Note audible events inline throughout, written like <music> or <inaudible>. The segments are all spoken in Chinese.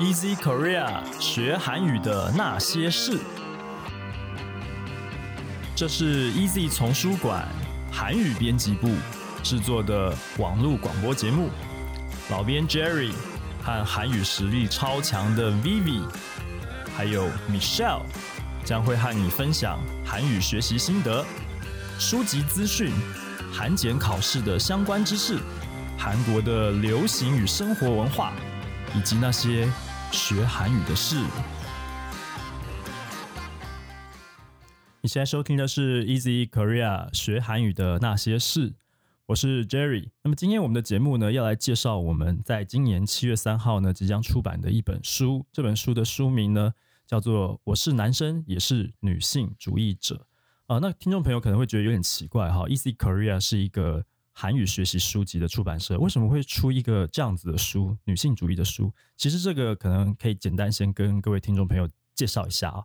Easy Korea 学韩语的那些事，这是 Easy 丛书馆韩语编辑部制作的网络广播节目。老编 Jerry 和韩语实力超强的 Vivi，还有 Michelle 将会和你分享韩语学习心得、书籍资讯、韩检考试的相关知识、韩国的流行与生活文化，以及那些。学韩语的事。你现在收听的是 Easy Korea 学韩语的那些事，我是 Jerry。那么今天我们的节目呢，要来介绍我们在今年七月三号呢即将出版的一本书。这本书的书名呢叫做《我是男生也是女性主义者》啊。那听众朋友可能会觉得有点奇怪哈，Easy Korea 是一个。韩语学习书籍的出版社为什么会出一个这样子的书？女性主义的书？其实这个可能可以简单先跟各位听众朋友介绍一下啊。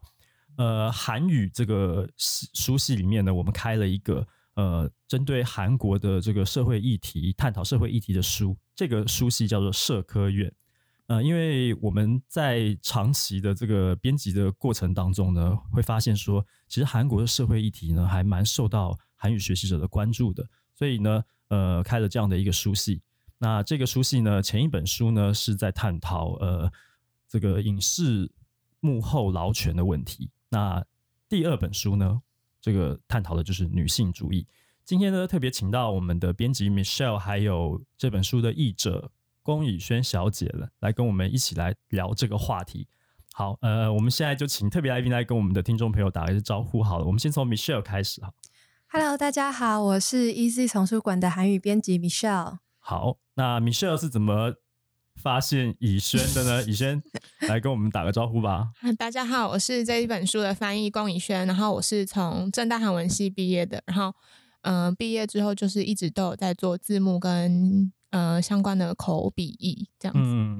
呃，韩语这个书系里面呢，我们开了一个呃，针对韩国的这个社会议题、探讨社会议题的书。这个书系叫做社科院。呃，因为我们在长期的这个编辑的过程当中呢，会发现说，其实韩国的社会议题呢，还蛮受到韩语学习者的关注的。所以呢。呃，开了这样的一个书系。那这个书系呢，前一本书呢是在探讨呃这个影视幕后劳权的问题。那第二本书呢，这个探讨的就是女性主义。今天呢，特别请到我们的编辑 Michelle，还有这本书的译者龚以轩小姐了，来跟我们一起来聊这个话题。好，呃，我们现在就请特别来宾来跟我们的听众朋友打一个招呼。好了，我们先从 Michelle 开始哈。Hello，大家好，我是 Easy 丛书馆的韩语编辑 Michelle。好，那 Michelle 是怎么发现以轩的呢？<laughs> 以轩来跟我们打个招呼吧。大家好，我是这一本书的翻译龚以轩，然后我是从正大韩文系毕业的，然后嗯，毕业之后就是一直都有在做字幕跟呃相关的口笔译这样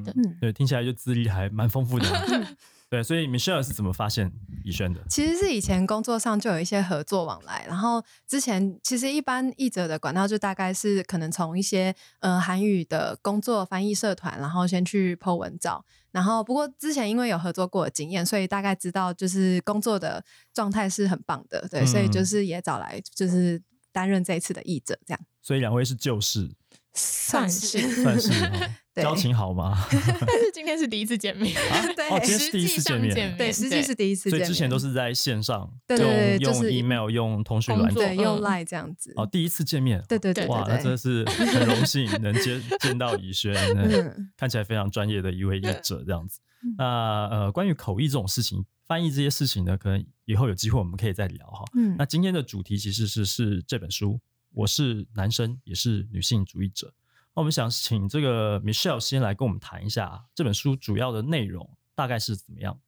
子。嗯，对，听起来就资历还蛮丰富的。<laughs> <laughs> 对，所以 Michelle 是怎么发现以轩的？其实是以前工作上就有一些合作往来，然后之前其实一般译者的管道就大概是可能从一些呃韩语的工作翻译社团，然后先去 Po 文找，然后不过之前因为有合作过的经验，所以大概知道就是工作的状态是很棒的，对，所以就是也找来就是担任这一次的译者这样。所以两位是旧识。算是。<laughs> 算是，<laughs> 交情好吗？<laughs> 但是今天是第一次见面，对，哦，今天是第一次见面，对，实际是第一次，所以之前都是在线上，对对对，用 email 用通讯软件，用 line 这样子。哦，第一次见面，对对对，哇，那真的是很荣幸能见见到以轩，看起来非常专业的一位译者这样子。那呃，关于口译这种事情，翻译这些事情呢，可能以后有机会我们可以再聊哈。嗯，那今天的主题其实是是这本书。我是男生，也是女性主义者。那我们想请这个 Michelle 先来跟我们谈一下这本书主要的内容大概是怎么样。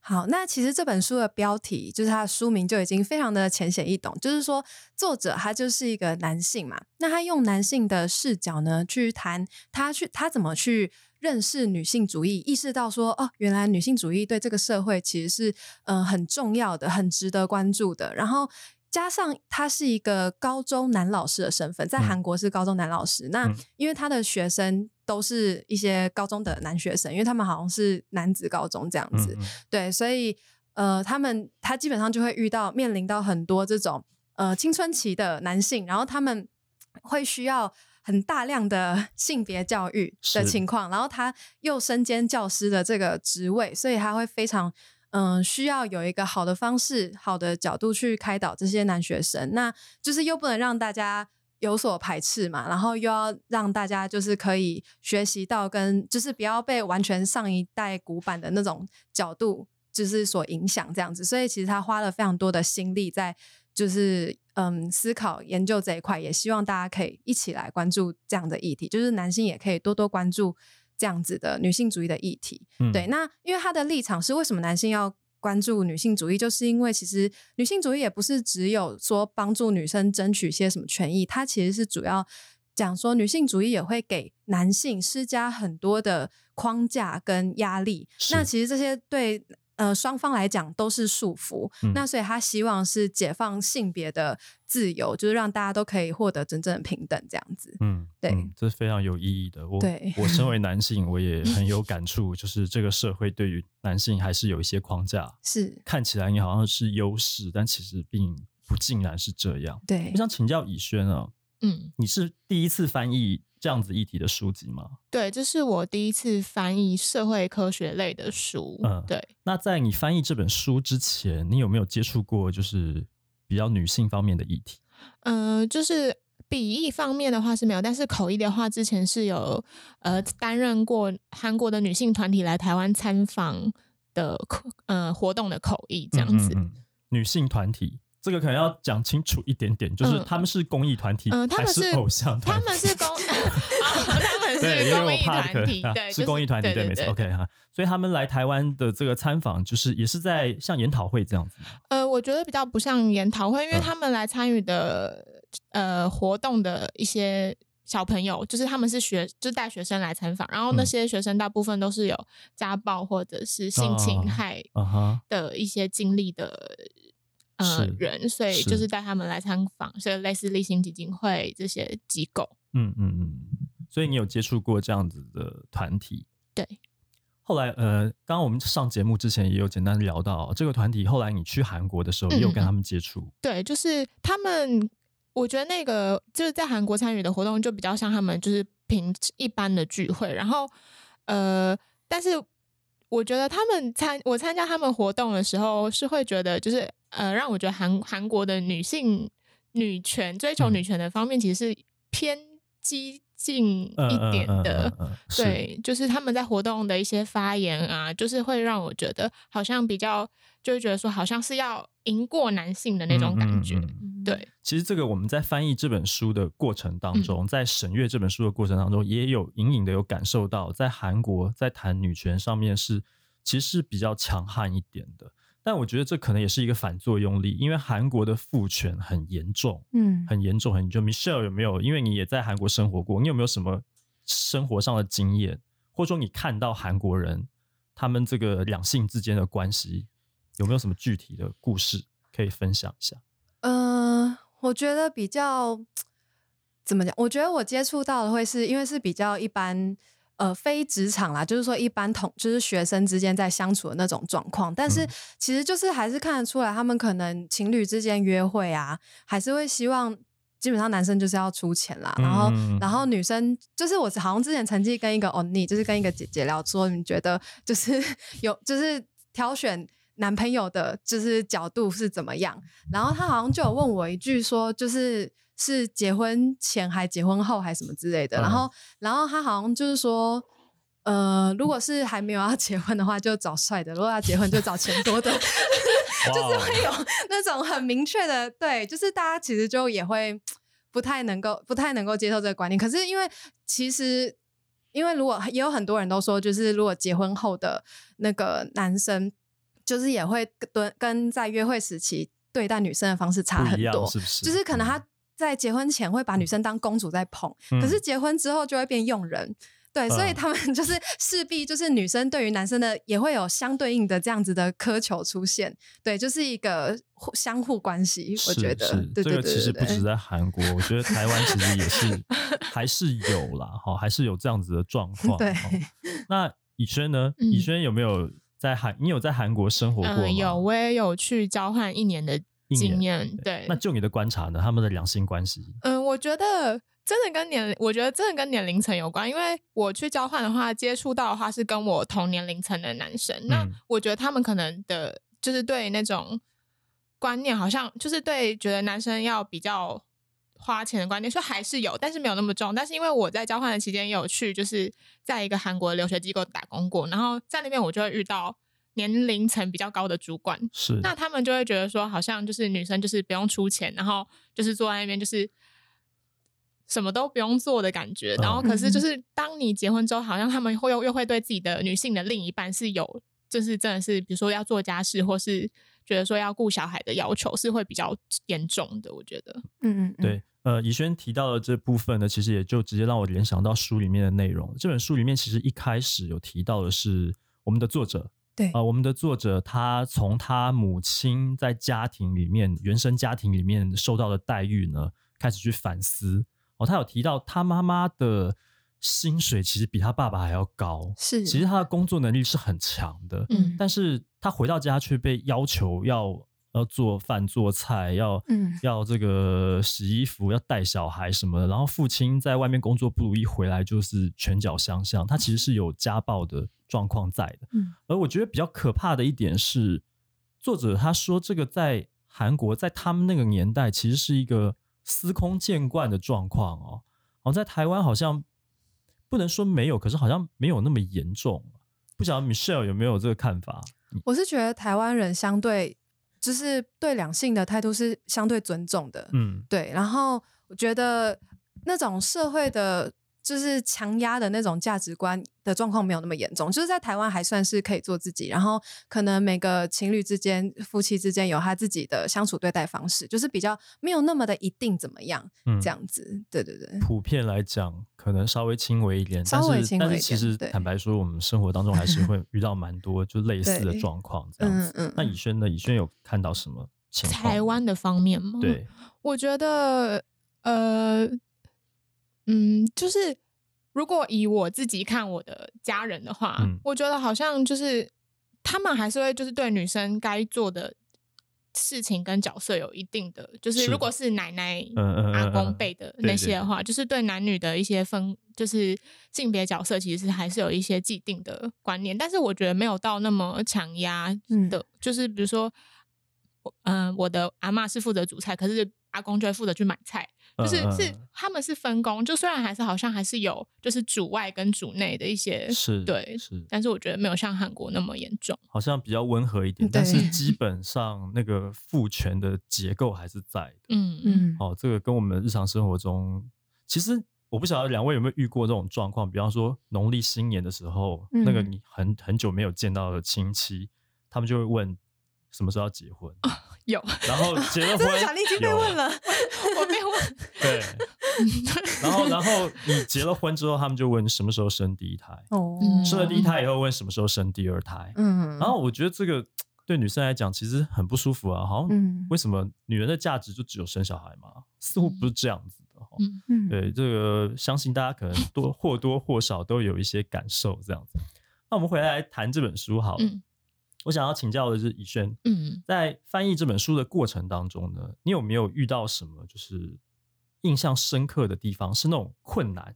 好，那其实这本书的标题就是它的书名就已经非常的浅显易懂，就是说作者他就是一个男性嘛，那他用男性的视角呢去谈他去他怎么去认识女性主义，意识到说哦，原来女性主义对这个社会其实是嗯很重要的，很值得关注的，然后。加上他是一个高中男老师的身份，在韩国是高中男老师。那因为他的学生都是一些高中的男学生，因为他们好像是男子高中这样子，对，所以呃，他们他基本上就会遇到面临到很多这种呃青春期的男性，然后他们会需要很大量的 <laughs> 性别教育的情况，然后他又身兼教师的这个职位，所以他会非常。嗯，需要有一个好的方式、好的角度去开导这些男学生，那就是又不能让大家有所排斥嘛，然后又要让大家就是可以学习到跟就是不要被完全上一代古板的那种角度就是所影响这样子，所以其实他花了非常多的心力在就是嗯思考研究这一块，也希望大家可以一起来关注这样的议题，就是男性也可以多多关注。这样子的女性主义的议题，对，那因为他的立场是为什么男性要关注女性主义，就是因为其实女性主义也不是只有说帮助女生争取些什么权益，它其实是主要讲说女性主义也会给男性施加很多的框架跟压力。那其实这些对呃双方来讲都是束缚。嗯那所以他希望是解放性别的自由，就是让大家都可以获得真正的平等，这样子。嗯，对嗯这非常有意义的。我对我身为 <laughs> 男性，我也很有感触，就是这个社会对于男性还是有一些框架，是看起来你好像是优势，但其实并不尽然是这样。对我，想请教以轩啊，嗯，你是第一次翻译这样子议题的书籍吗？对，这是我第一次翻译社会科学类的书。嗯对，那在你翻译这本书之前，你有没有接触过就是比较女性方面的议题？嗯、就是笔译方面的话是没有，但是口译的话，之前是有呃担任过韩国的女性团体来台湾参访的口呃活动的口译这样子。嗯嗯嗯女性团体。这个可能要讲清楚一点点，就是嗯他们是公益团体，嗯他们是是偶像？他们是公，啊他们对，因为我是公益怕团体，啊对，是公益团体，对，没错。OK 哈，所以他们来台湾的这个参访，就是也是在像研讨会这样子。呃，我觉得比较不像研讨会，因为嗯他们来参与的呃活动的一些小朋友，就是他们是学，就是带学生来参访，然后那嗯些学生大部分都是有家暴或者是性侵哦害的一些经历的。呃，人，所以就是带他们来参访，所以类似立新基金会这些机构。嗯嗯嗯，所以你有接触过这样子的团体？对。后来，呃，刚刚我们上节目之前也有简单聊到这个团体。后来你去韩国的时候，也有跟他们接触。对，就是他们，我觉得那个就是在韩国参与的活动，就比较像他们就是平一般的聚会。然后，呃，但是我觉得他们参我参加他们活动的时候，是会觉得就是呃，让我觉得韩韩国的女性女权追求嗯女权的方面，其实是偏激进嗯一点的。嗯嗯嗯嗯是对，就是他们在活动的一些发言啊，就是会让我觉得好像比较，就会觉得说好像是要赢过男性的那种感觉。嗯嗯嗯对，其实这个我们在翻译这本书的过程当中，在审阅这本书的过程当中，也有隐隐的有感受到，在韩国在谈女权上面是其实是比较强悍一点的。但我觉得这可能也是一个反作用力，因为韩国的父权很严重，嗯，很严重，很严重。Michelle 有没有？因为你也在韩国生活过，你有没有什么生活上的经验，或者说你看到韩国人他们这个两性之间的关系，有没有什么具体的故事可以分享一下？呃，我觉得比较怎么讲？我觉得我接触到的会是因为是比较一般，呃，非职场啦，就是说一般同就是学生之间在相处的那种状况。但是嗯其实就是还是看得出来，他们可能情侣之间约会啊，还是会希望。基本上男生就是要出钱啦，然后、嗯然后女生就是我好像之前曾经跟一个欧尼，就是跟一个姐姐聊说，你觉得就是 <laughs> 有就是挑选男朋友的，就是角度是怎么样？然后她好像就有问我一句说，就是是结婚前还结婚后还什么之类的。嗯然后然后他好像就是说。呃，如果是还没有要结婚的话，就找帅的；如果要结婚，就找钱多的。<laughs> 就是会有那种很明确的，对，就是大家其实就也会不太能够不太能够接受这个观念。可是因为其实，因为如果也有很多人都说，就是如果结婚后的那个男生，就是也会跟跟在约会时期对待女生的方式差很多，是不是？就是可能他在结婚前会把女生当公主在捧，可是嗯结婚之后就会变佣人。对，所以嗯他们 <laughs> 就是势必就是女生对于男生的也会有相对应的这样子的苛求出现，对，就是一个互相互关系，我是觉得是，对对这个其实不止在韩国，我觉得台湾其实也是 <laughs> 还是有啦，哈，还是有这样子的状况。对那以轩呢？嗯以轩有没有在韩？你有在韩国生活过吗？嗯，有，我也有去交换一年的经验。对，那就你的观察呢？他们的两性关系，嗯，我觉得真的跟年，我觉得真的跟年龄层有关，因为我去交换的话，接触到的话是跟我同年龄层的男生，那嗯我觉得他们可能的，就是对那种观念，好像就是对觉得男生要比较花钱的观念，说还是有，但是没有那么重。但是因为我在交换的期间也有去，就是在一个韩国的留学机构打工过，然后在那边我就会遇到年龄层比较高的主管，是那他们就会觉得说，好像就是女生就是不用出钱，然后就是坐在那边就是什么都不用做的感觉。然后可是就是当你结婚之后，好像他们会又又会对自己的女性的另一半是有，就是真的是比如说要做家事，或是觉得说要顾小孩的要求是会比较严重的。我觉得，嗯嗯，嗯，对，呃，以轩提到的这部分呢，其实也就直接让我联想到书里面的内容。这本书里面其实一开始有提到的是我们的作者对。呃，我们的作者他从他母亲在家庭里面原生家庭里面受到的待遇呢，开始去反思。哦，他有提到他妈妈的薪水其实比他爸爸还要高，是，其实他的工作能力是很强的，嗯。但是他回到家却被要求要要做饭做菜，要嗯要这个洗衣服，要带小孩什么的。然后父亲在外面工作不如意，回来就是拳脚相向，他其实是有家暴的状况在的。嗯而我觉得比较可怕的一点是，作者他说这个在韩国，在他们那个年代，其实是一个司空见惯的状况哦。好像在台湾好像不能说没有，可是好像没有那么严重。不晓得 Michelle 有没有这个看法？我是觉得台湾人相对就是对两性的态度是相对尊重的，嗯对。然后我觉得那种社会的，就是强压的那种价值观的状况没有那么严重，就是在台湾还算是可以做自己。然后可能每个情侣之间、夫妻之间有他自己的相处对待方式，就是比较没有那么的一定怎么样嗯，这样子。对对对，普遍来讲，可能稍微轻微一点，稍微但是轻微一但是其实坦白说，我们生活当中还是会遇到蛮多就类似的状况这样子。嗯嗯那以轩呢？以轩有看到什么情况？台湾的方面吗？对，我觉得，呃，嗯，就是如果以我自己看我的家人的话，嗯我觉得好像就是他们还是会就是对女生该做的事情跟角色有一定的，就是是如果是奶奶、嗯嗯嗯阿公嗯辈的那些的话，就是对男女的一些分，就是性别角色，其实还是有一些既定的观念，但是我觉得没有到那么强压嗯的，就是比如说。嗯、我的阿嬷是负责煮菜，可是阿公就会负责去买菜，就是嗯嗯是他们是分工，就虽然还是好像还是有就是主外跟主内的一些是，对，是，但是我觉得没有像韩国那么严重。好像比较温和一点，但是基 <laughs> 本上那个父权的结构还是在的。嗯嗯嗯哦，这个跟我们日常生活中，其实我不晓得两位有没有遇过这种状况，比方说农历新年的时候，那个嗯你很很久没有见到的亲戚，他们就会问什么时候要结婚，有，然后 <laughs> 结了婚，真的假的？你已经被有问了。我没有问，<laughs> 对，然后然后你结了婚之后，他们就问什么时候生第一胎，哦嗯生了第一胎以后问什么时候生第二胎，嗯，然后我觉得这个对女生来讲其实很不舒服啊，好像嗯为什么女人的价值就只有生小孩嘛？似乎不是这样子的哈。嗯嗯对，这个相信大家可能多或多或少都有一些感受这样子。那我们回来谈这本书好了。嗯我想要请教的是以轩，嗯在翻译这本书的过程当中呢，你有没有遇到什么就是印象深刻的地方？是那种困难、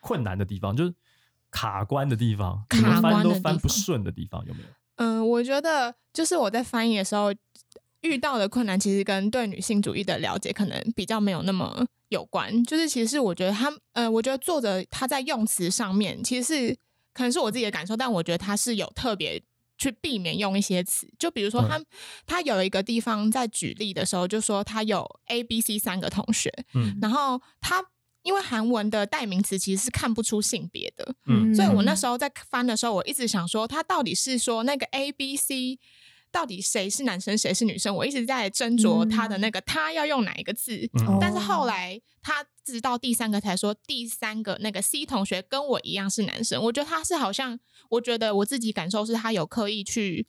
困难的地方，就是卡关的地方，卡关都翻不方顺的地方，有没有？嗯，我觉得就是我在翻译的时候遇到的困难，其实跟对女性主义的了解可能比较没有那么有关。就是其实我觉得他，呃，我觉得作者他在用词上面其实是可能是我自己的感受，但我觉得他是有特别。去避免用一些词，就比如说他、他有一个地方在举例的时候，就说他有 A、B、C 三个同学，嗯。然后他因为韩文的代名词其实是看不出性别的，嗯。所以我那时候在翻的时候，我一直想说，他到底是说那个 A、B、C 到底谁是男生谁是女生？我一直在斟酌他的那个他要用哪一个字，嗯但是后来他直到第三个才说第三个那个 C 同学跟我一样是男生。我觉得他是好像，我觉得我自己感受是他有刻意去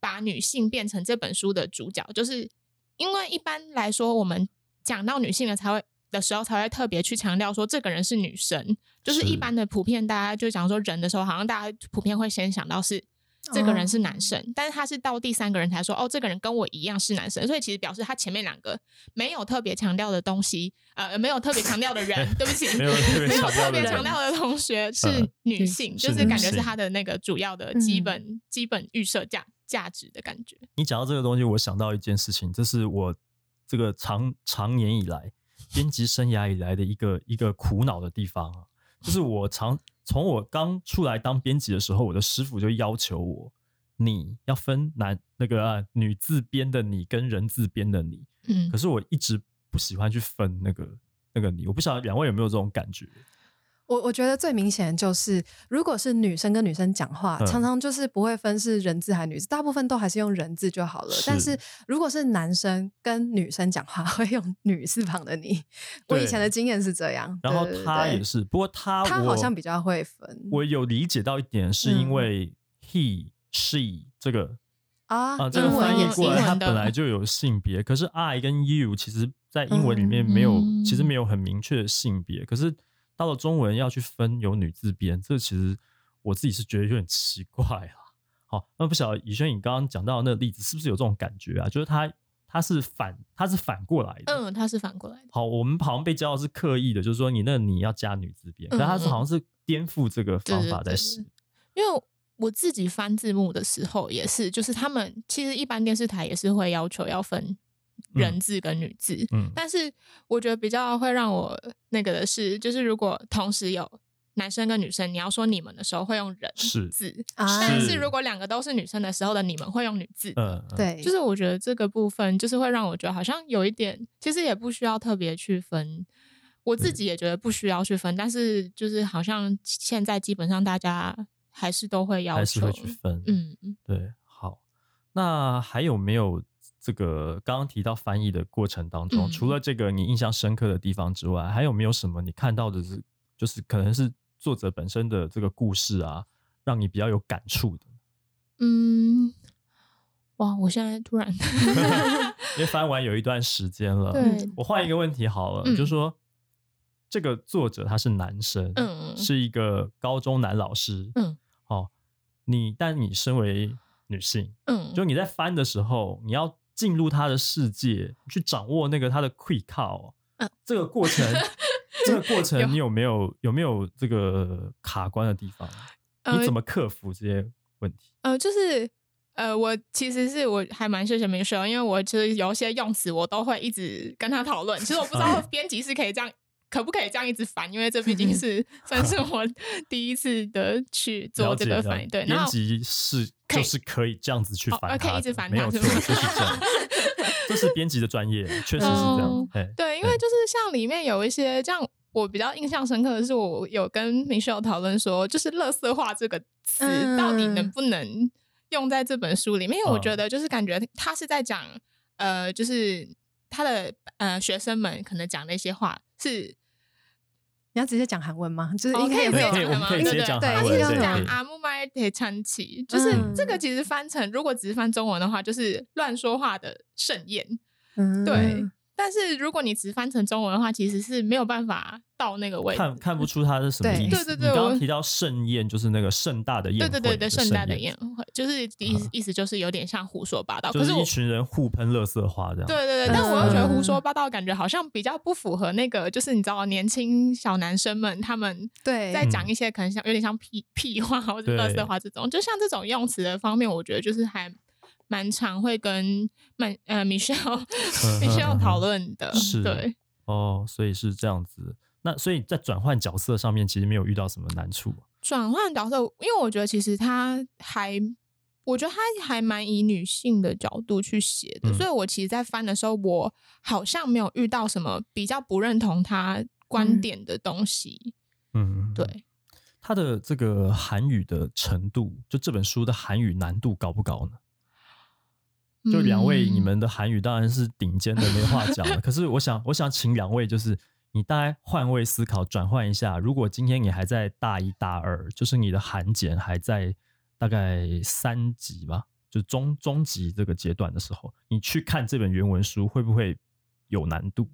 把女性变成这本书的主角，就是因为一般来说我们讲到女性的才会。的时候才会特别去强调说这个人是女生，就是是一般的普遍大家就讲说人的时候，好像大家普遍会先想到是这个人是男生，但是他是到第三个人才说哦，这个人跟我一样是男生，所以其实表示他前面两个没有特别强调的东西，呃，没有特别强调的人，<laughs> 对不起，没有特别强调的同学是嗯女性，是就是感觉是他的那个主要的基嗯本、基本预设价价值的感觉。你讲到这个东西，我想到一件事情，这是我这个长长年以来编辑生涯以来的一个一个苦恼的地方啊，就是我常从我刚出来当编辑的时候，我的师傅就要求我，你要分男那个、啊、女字边的你跟人字边的你，嗯可是我一直不喜欢去分那个那个你，我不晓得两位有没有这种感觉？我我觉得最明显的就是，如果是女生跟女生讲话，嗯常常就是不会分是人字还是女字，大部分都还是用人字就好了。是但是如果是男生跟女生讲话，会用女字旁的你。我以前的经验是这样，然后他也是，不过他他好像比较会分。我有理解到一点，是嗯因为 he she 这个啊啊，这个英文也翻译过来，本来就有性别，可是 I 跟 you 其实在英文里面没有，嗯其实没有很明确的性别，可是到了中文要去分有女字边，这其实我自己是觉得有点奇怪啊。好，那不晓得以轩，你刚刚讲到的那个例子，是不是有这种感觉啊？就是它它是反它是反过来的，嗯，它是反过来的。好，我们好像被教的是刻意的，就是说你那你要加女字边，可是它是好像是颠覆这个方法在使。因为我自己翻字幕的时候也是，就是他们其实一般电视台也是会要求要分人字跟女字，嗯。但是我觉得比较会让我那个的是，就是如果同时有男生跟女生，你要说你们的时候会用人字，啊。但是如果两个都是女生的时候的你们会用女字。嗯，嗯，对，就是我觉得这个部分，就是会让我觉得好像有一点，其实也不需要特别去分。我自己也觉得不需要去分，但是就是好像现在基本上大家还是都会要求，还是会去分。嗯，嗯。对，好，那还有没有这个刚刚提到翻译的过程当中，嗯除了这个你印象深刻的地方之外，还有没有什么你看到的是，就是可能是作者本身的这个故事啊，让你比较有感触的？嗯，哇！我现在突然 <laughs> 因为翻完有一段时间了，对，我换一个问题好了，嗯就说这个作者他是男生，嗯是一个高中男老师，嗯哦，你但你身为女性，嗯，就你在翻的时候，你要进入他的世界，去掌握那个他的 quick call，、嗯这个过程，<laughs> 这个过程你有没有有没有这个卡关的地方？你呃怎么克服这些问题？呃，就是呃，我其实是我还蛮谢谢明秀，因为我其实有一些用词我都会一直跟他讨论。其实我不知道嗯编辑是可以这样，可不可以这样一直翻，因为这毕竟是算是我第一次的去做这个翻译。对，然后编辑是就是可以这样子去哦翻它的，呃可以一直翻没有错，就是这样。<laughs> 这是编辑的专业，确实是这样对，因为就是像里面有一些这样。我比较印象深刻的是，我有跟明秀讨论说，就是“乐色化”这个词嗯到底能不能用在这本书里面？因为我嗯觉得，就是感觉他是在讲，呃，就是他的呃学生们可能讲的一些话是，你要直接讲韩文吗？就是哦应该也会有可以直接讲韩文，对对对对讲阿木麦得찬奇，就是嗯这个其实翻成如果只是翻中文的话，就是乱说话的盛宴。嗯对，但是如果你只翻成中文的话，其实是没有办法到那个位置。看看不出它是什么对意思。对对对你刚我刚提到盛宴，就是那个盛大的宴会，对对对对，盛大的宴宴会，就是意思啊意思就是有点像胡说八道。可是我就是一群人互喷乐色话这样。对对对，嗯但我又觉得胡说八道感觉好像比较不符合那个，就是你知道年轻小男生们他们对在讲一些可能像有点像屁屁话或者对乐色话这种，就像这种用词的方面，我觉得就是还蛮常会跟曼呃 Michelle 嗯 <laughs> Michelle 讨论的，是对。哦，所以是这样子。那所以在转换角色上面，其实没有遇到什么难处。转换角色，因为我觉得其实他还，我觉得他还蛮以女性的角度去写的，嗯所以我其实，在翻的时候，我好像没有遇到什么比较不认同他观嗯点的东西。嗯，对，他的这个韩语的程度，就这本书的韩语难度高不高呢？就两位，嗯你们的韩语当然是顶尖的，没话 <laughs> 讲了。可是我想，我想请两位，就是你大概换位思考，转换一下。如果今天你还在大一、大二，就是你的韩检还在大概三级吧，就中中级这个阶段的时候，你去看这本原文书，会不会有难度？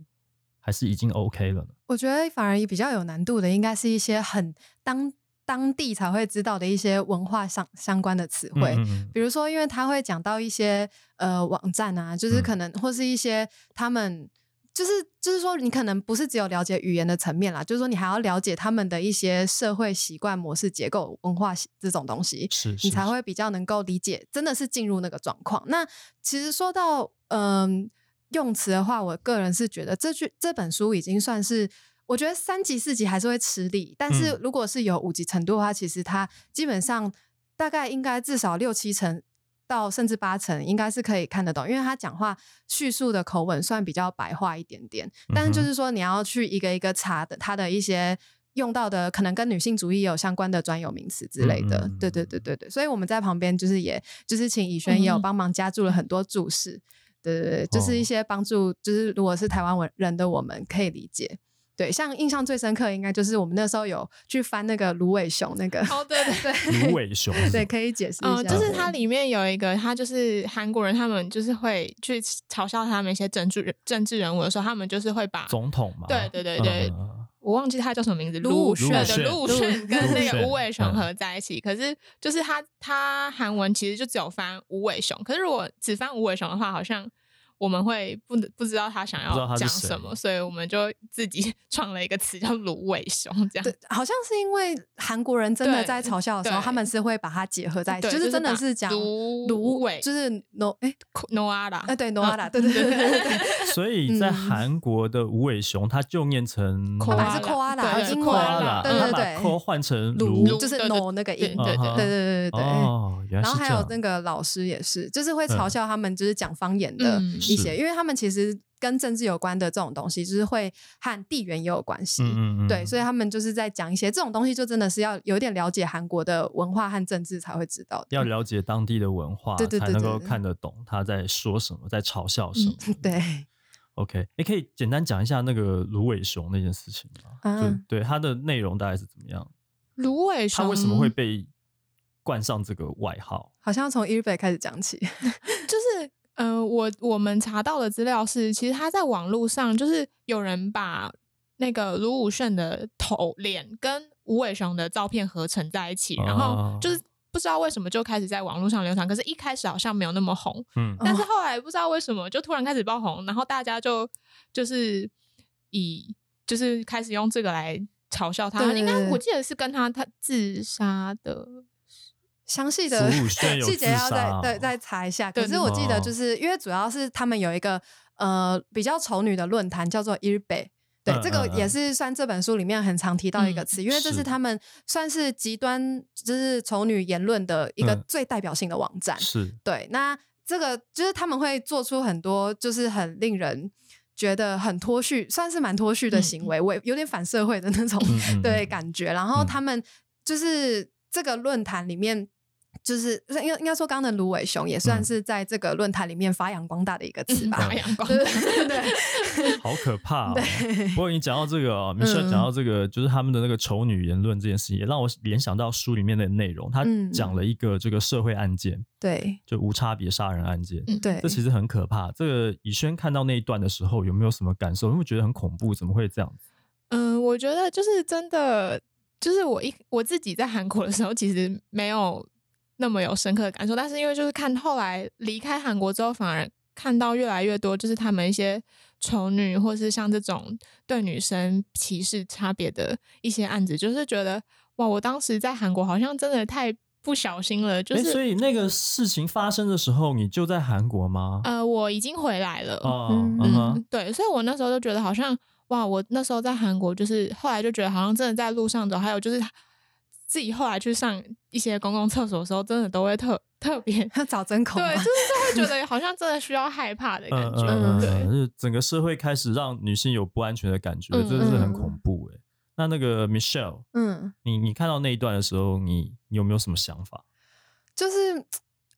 还是已经 OK 了呢？我觉得反而比较有难度的，应该是一些很当当地才会知道的一些文化相相关的词汇。比如说，因为他会讲到一些呃网站啊，就是嗯可能或是一些他们就是就是说，你可能不是只有了解语言的层面啦，就是说你还要了解他们的一些社会习惯、模式、结构、文化这种东西，是，你才会比较能够理解，真的是进入那个状况。那其实说到嗯、用词的话，我个人是觉得这句这本书已经算是。我觉得三级、四级还是会吃力，但是嗯。如果是有五级程度的话，其实它基本上大概应该至少六七成到甚至八成，应该是可以看得懂，因为他讲话叙述的口吻算比较白话一点点，但是就是说你要去一个一个查的他的一些用到的，可能跟女性主义有相关的专有名词之类的，对对对对对，所以我们在旁边就是也就是请以轩也有嗯。帮忙加注了很多注释，对对对，就是一哦。些帮助，就是如果是台湾文人的我们可以理解。对，像印象最深刻，应该就是我们那时候有去翻那个芦苇熊那个，哦，对对对，芦苇熊 <laughs> 对，可以解释一嗯，下。就是它里面有一个，他就是韩国人，他们就是会去嘲笑他们一些政治人政治人物的时候，他们就是会把总统嘛，对对对对嗯我忘记他叫什么名字，卢武铉铉对陆铉铉跟那个无尾熊嗯合在一起。可是就是他他韩文其实就只有翻无尾熊，可是如果只翻无尾熊的话，好像我们会不不知道他想要讲什么，所以我们就自己 <laughs> 创了一个词叫芦苇熊，这样。对，好像是因为韩国人真的在嘲笑的时候，他们是会把它结合在一起，就是真的是讲芦芦苇，就是 no 哎 Noara，哎对 Noara，对对对对对对，<laughs> 所以在嗯。韩国的无尾熊，它就念成它本来是 koala，对对对。Ko 换成芦芦，就是 no 那个音，对对嗯对对对对对。哦，原来然后还有。那个老师也是，就是会嘲笑他们，就是讲方言的嗯一些，因为他们其实跟政治有关的这种东西，就是会和地缘也有关系。嗯嗯嗯，对，所以他们就是在讲一些这种东西，就真的是要有点了解韩国的文化和政治才会知道的。要了解当地的文化，对对对才能够看得懂他在说什么，在嘲笑什么。对，OK，你可以简单讲一下那个芦苇熊那件事情吗？就嗯对它的内容大概是怎么样？芦苇熊它为什么会被冠上这个外号？好像从 e b a 开始讲起。就是，呃，我我们查到的资料是，其实他在网络上就是有人把那个卢武铉的头脸跟吴伟雄的照片合成在一起，然后哦。就是不知道为什么就开始在网络上流传，可是一开始好像没有那么红，嗯，但是后来不知道为什么就突然开始爆红，然后大家就就是以就是开始用这个来嘲笑他，应该我记得是跟他他自杀的。详细的细节要再对再查一下。可是我记得哦就是因为主要是他们有一个呃比较丑女的论坛叫做 e b a 对，嗯这个也是算这本书里面很常提到一个嗯词，因为这是是他们算是极端就是丑女言论的一个嗯最代表性的网站。是对，那这个就是他们会做出很多就是很令人觉得很脱序，算是蛮脱序的嗯行为，我有点反社会的那种、对嗯感觉。然后嗯他们就是这个论坛里面。就是应该应该说，刚刚的芦苇熊也算嗯是在这个论坛里面发扬光大的一个词吧。发扬光对大对对 <laughs> 好可怕哦。对不过你讲到这个哦，米歇嗯讲到这个，就是他们的那个丑女言论这件事情，也让我联想到书里面的内容。他嗯讲了一个这个社会案件，对就无差别杀人案件。嗯对这其实很可怕。这个以轩看到那一段的时候，有没有什么感受？有没有觉得很恐怖？怎么会这样子？嗯，我觉得就是真的，就是我一我自己在韩国的时候，其实没有那么有深刻的感受，但是因为就是看后来离开韩国之后，反而看到越来越多，就是他们一些丑女，或是像这种对女生歧视差别的一些案子，就是觉得哇，我当时在韩国好像真的太不小心了，就是所以那个事情发生的时候，你就在韩国吗？呃，我已经回来了，哦，嗯嗯嗯，对，所以我那时候就觉得好像哇，我那时候在韩国，就是后来就觉得好像真的在路上走，还有就是自己后来去上一些公共厕所的时候，真的都会特特别 <laughs> 要找针孔对，就是就会觉得 <laughs> 好像真的需要害怕的感觉，嗯嗯嗯，对。嗯就是整个社会开始让女性有不安全的感觉，嗯真的是很嗯恐怖哎。那那个 Michelle，嗯，你你看到那一段的时候，你你有没有什么想法？就是，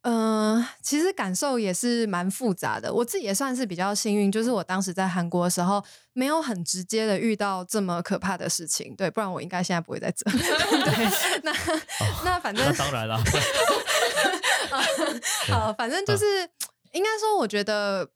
嗯、其实感受也是蛮复杂的。我自己也算是比较幸运，就是我当时在韩国的时候，没有很直接的遇到这么可怕的事情。对，不然我应该现在不会在这。<laughs> 对，那那反正那当然啦，<laughs> 好，反正就是应该说，我觉得，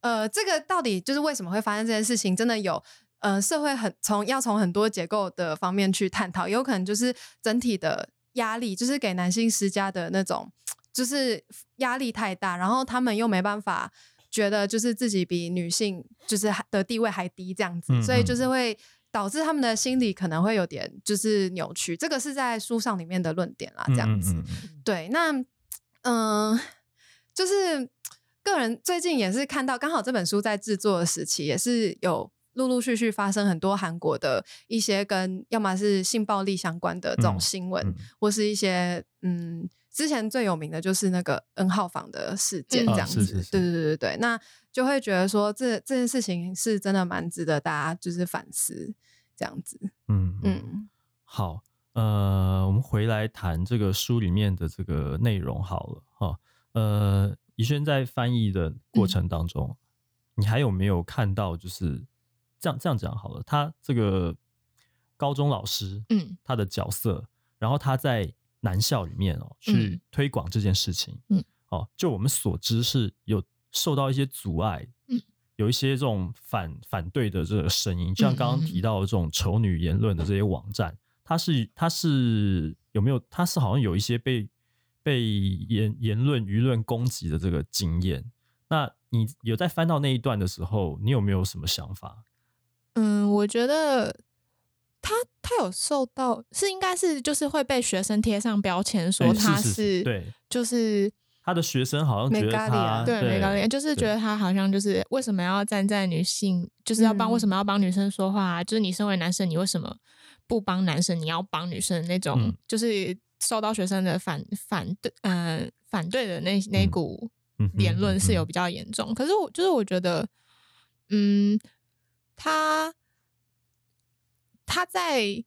呃，这个到底就是为什么会发生这件事情，真的有。呃，社会很从要从很多结构的方面去探讨，有可能就是整体的压力，就是给男性施加的那种，就是压力太大，然后他们又没办法觉得就是自己比女性就是还的地位还低这样子，嗯所以就嗯是。会导致他们的心理可能会有点就是扭曲，这个是在书上里面的论点啦，这样子。嗯嗯嗯对，那嗯、就是个人最近也是看到，刚好这本书在制作的时期，也是有陆陆续续发生很多韩国的一些跟要么是性暴力相关的这种嗯新闻，嗯。或是一些嗯，之前最有名的就是那个 N 号房的事件，嗯这样子。啊是是是对对对对对，那就会觉得说这这件事情是真的蛮值得大家就是反思这样子。嗯嗯，嗯好，呃，我们回来谈这个书里面的这个内容好了哈。呃，怡轩在翻译的过程当中，你还有没有看到就是这样这样讲好了，他这个高中老师，嗯他的角色，然后他在男校里面哦去嗯推广这件事情，嗯，哦，就我们所知是有受到一些阻碍，嗯，有一些这种反反对的这个声音，就像刚刚提到的这种丑女言论的这些网站，它是它是有没有？它是好像有一些被被言言论舆论攻击的这个经验。那你有在翻到那一段的时候，你有没有什么想法？嗯，我觉得他他有受到是应该是就是会被学生贴上标签，说哎他是就是他的学生好像觉得 Megalia 他对没高莲，就是觉得他好像就是为什么要站在女性，就是要帮、嗯为什么要帮女生说话、啊？就是你身为男生，你为什么不帮男生？你要帮女生那种，嗯就是受到学生的反反对，呃，反对的那那嗯股言论是有嗯比较严重。可是我就是我觉得，嗯，他他在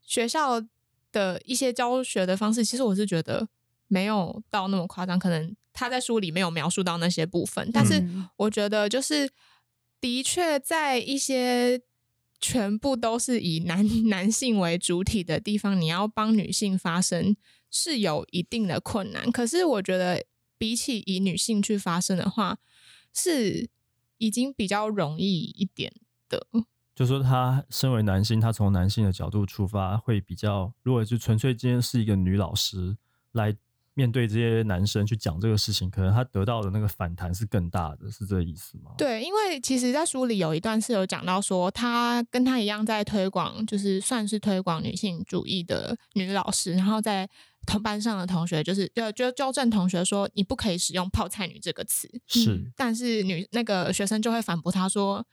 学校的一些教学的方式，其实我是觉得没有到那么夸张，可能他在书里没有描述到那些部分，但是嗯我觉得就是的确在一些全部都是以男 <laughs> 男性为主体的地方，你要帮女性发声是有一定的困难。可是我觉得比起以女性去发声的话，是已经比较容易一点的。就说他身为男性，他从男性的角度出发，会比较，如果就纯粹今天是一个女老师来面对这些男生去讲这个事情，可能他得到的那个反弹是更大的，是这个意思吗？，对，因为其实，在书里有一段是有讲到说，他跟他一样在推广，就是算是推广女性主义的女老师，然后在同班上的同学就是就就纠正同学说，你不可以使用“泡菜女”这个词，是，但是女那个学生就会反驳他说：“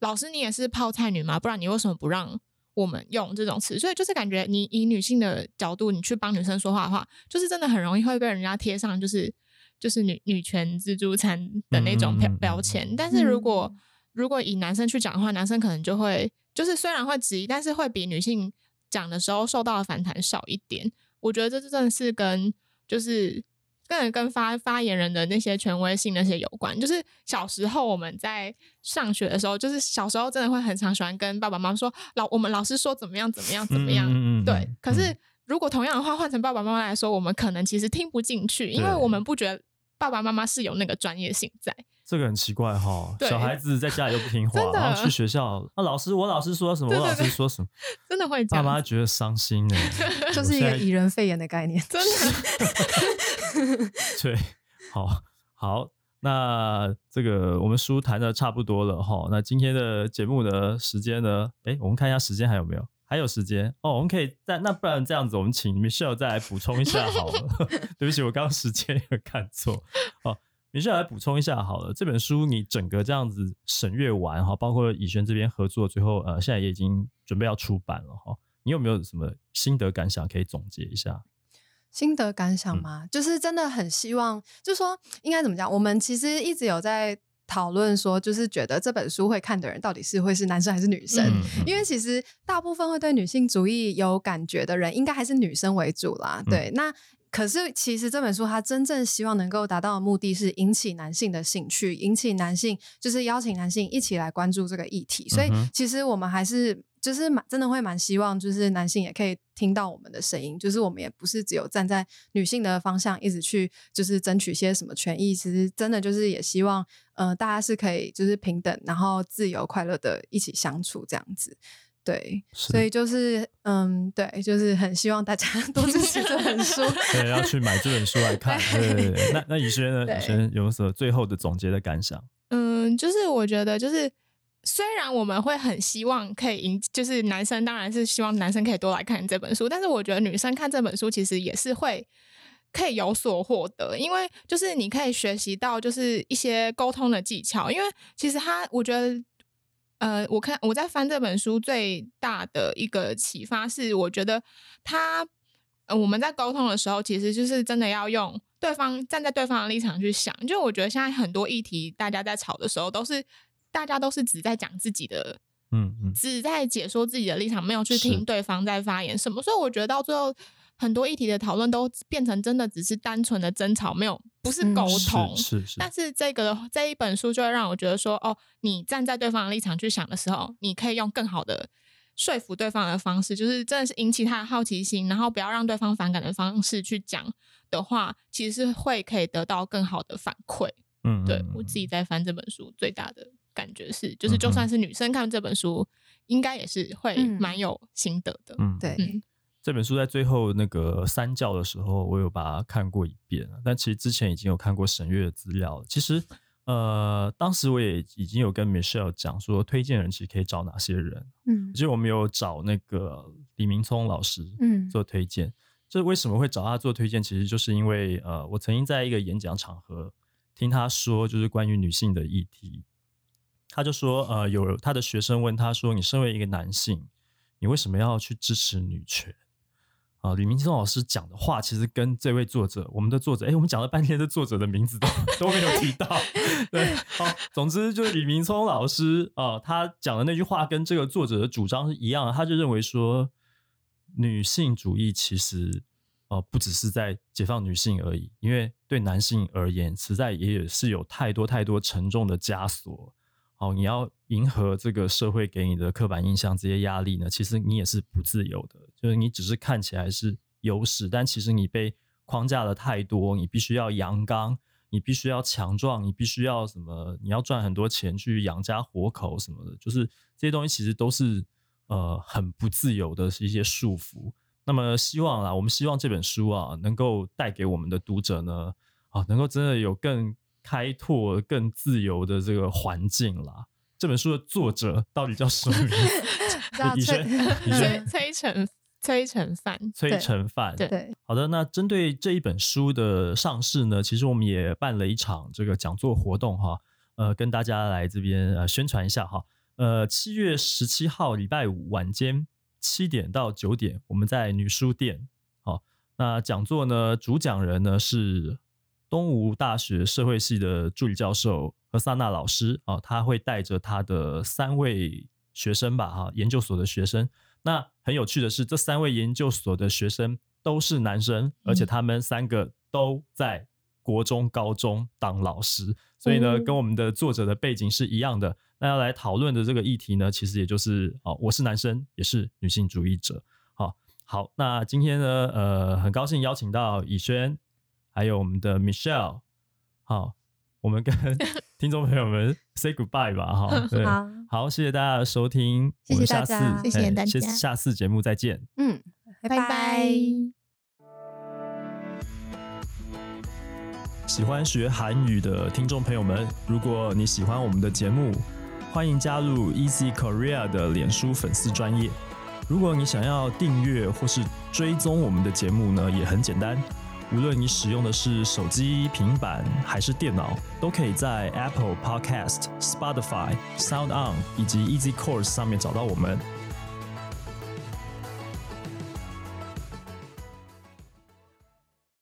老师，你也是泡菜女吗？不然你为什么不让我们用这种词？”所以就是感觉你以女性的角度，你去帮女生说话的话，就是真的很容易会被人家贴上就是就是女女权自助餐的那种标标签。但是如果嗯如果以男生去讲的话，男生可能就会就是虽然会质疑，但是会比女性讲的时候受到的反弹少一点。我觉得这真的是跟就是跟跟发发言人的那些权威性那些有关。就是小时候我们在上学的时候，就是小时候真的会很常喜欢跟爸爸妈妈说老我们老师说怎么样怎么样怎么样。嗯嗯嗯对嗯，可是嗯如果同样的话换成爸爸妈妈来说，我们可能其实听不进去，因为我们不觉得爸爸妈妈是有那个专业性在。这个很奇怪哈，对小孩子在家里又不听话 <laughs> 然后去学校，啊，老师我老师说什么，我老师说什么，<laughs> 真的会这爸妈觉得伤心呢，<laughs> 就是一个以人肺炎的概念。真的对，好好，那这个我们书谈的差不多了哈。那今天的节目的时间呢？哎，我们看一下时间还有没有？还有时间哦，我们可以再那不然这样子，我们请 Michelle 再来补充一下好了。对不起，我刚刚时间有看错。哦，Michelle 来补充一下好了。这本书你整个这样子审阅完哈，包括以轩这边合作，最后呃现在也已经准备要出版了哈。你有没有什么心得感想可以总结一下？心得感想嗯吗？就是真的很希望，就说应该怎么讲？我们其实一直有在讨论说，就是觉得这本书会看的人到底是会是男生还是女生？嗯因为其实大部分会对女性主义有感觉的人，应该还是女生为主啦。嗯对，那可是其实这本书它真正希望能够达到的目的是引起男性的兴趣，引起男性就是邀请男性一起来关注这个议题。所以其实我们还是就是蛮真的会蛮希望，就是男性也可以听到我们的声音，就是我们也不是只有站在女性的方向一直去就是争取些什么权益，其实真的就是也希望呃大家是可以就是平等，然后自由快乐的一起相处这样子。对，所以就是嗯，对，就是很希望大家 <laughs> 多支持这本书。<laughs> 对，要去买这本书来看。对对对，那那宇轩呢？对宇轩有什么最后的总结的感想？嗯，就是我觉得，就是虽然我们会很希望可以引，就是男生当然是希望男生可以多来看这本书，但是我觉得女生看这本书其实也是会可以有所获得，因为就是你可以学习到就是一些沟通的技巧，因为其实他我觉得。呃，我看我在翻这本书最大的一个启发是，我觉得他呃我们在沟通的时候，其实就是真的要用对方站在对方的立场去想。就我觉得现在很多议题，大家在吵的时候，都是大家都是只在讲自己的，嗯嗯，只在解说自己的立场，没有去听对方在发言什么。所以我觉得到最后，很多议题的讨论都变成真的只是单纯的争吵，没有不是嗯沟是通。是是，但是这个这一本书就会让我觉得说，哦，你站在对方的立场去想的时候，你可以用更好的说服对方的方式，就是真的是引起他的好奇心，然后不要让对方反感的方式去讲的话，其实是会可以得到更好的反馈。嗯，对嗯我自己在翻这本书，最大的感觉是，就是就算是女生看这本书，应该也是会嗯蛮有心得的。嗯，对，嗯这本书在最后那个三教的时候，我有把它看过一遍，但其实之前已经有看过沈月的资料了。其实，呃，当时我也已经有跟 Michelle 讲说，推荐人其实可以找哪些人。嗯其实我们有找那个李明聪老师嗯做推荐。这为什么会找他做推荐？其实就是因为呃，我曾经在一个演讲场合听他说，就是关于女性的议题。他就说，呃，有他的学生问他说：“你身为一个男性，你为什么要去支持女权？”啊、李明聪老师讲的话，其实跟这位作者，我们的作者，哎，我们讲了半天，这作者的名字都 <laughs> 都没有提到。对，好，总之就是李明聪老师啊、他讲的那句话跟这个作者的主张是一样的，他就认为说，女性主义其实呃不只是在解放女性而已，因为对男性而言，实在也是有太多太多沉重的枷锁。哦，你要迎合这个社会给你的刻板印象，这些压力呢，其实你也是不自由的。就是你只是看起来是优势，但其实你被框架的太多，你必须要阳刚，你必须要强壮，你必须要什么？你要赚很多钱去养家活口什么的，就是这些东西其实都是呃很不自由的一些束缚。那么希望啦，我们希望这本书啊，能够带给我们的读者呢，啊，能够真的有更开拓、更自由的这个环境啦。这本书的作者到底叫什么名字？李轩，李崔成崔成范，崔对成范。对对，好的，那针对这一本书的上市呢，其实我们也办了一场这个讲座活动哈，呃，跟大家来这边呃宣传一下哈。呃，七月十七号礼拜五晚间七点到九点，我们在女书店。好，那讲座呢，主讲人呢是东吴大学社会系的助理教授何萨娜老师啊，他会带着他的三位学生吧，哈，研究所的学生。那很有趣的是，这三位研究所的学生都是男生，而且他们三个都在国中、高中当老师，所以呢，哦跟我们的作者的背景是一样的。那要来讨论的这个议题呢，其实也就是哦，我是男生，也是女性主义者。好，好，那今天呢，呃，很高兴邀请到以轩，还有我们的 Michelle。好，我们跟听众朋友们 say goodbye 吧，哈，<laughs> 对，好，好，谢谢大家的收听，谢谢下次大家谢谢哎大家下下次节目再见。嗯，拜拜拜。喜欢学韩语的听众朋友们，如果你喜欢我们的节目，欢迎加入 Easy Korea 的脸书粉丝专业。如果你想要订阅或是追踪我们的节目呢，也很简单。无论你使用的是手机、平板还是电脑，都可以在 Apple Podcast、Spotify、Sound On 以及 Easy Course 上面找到我们。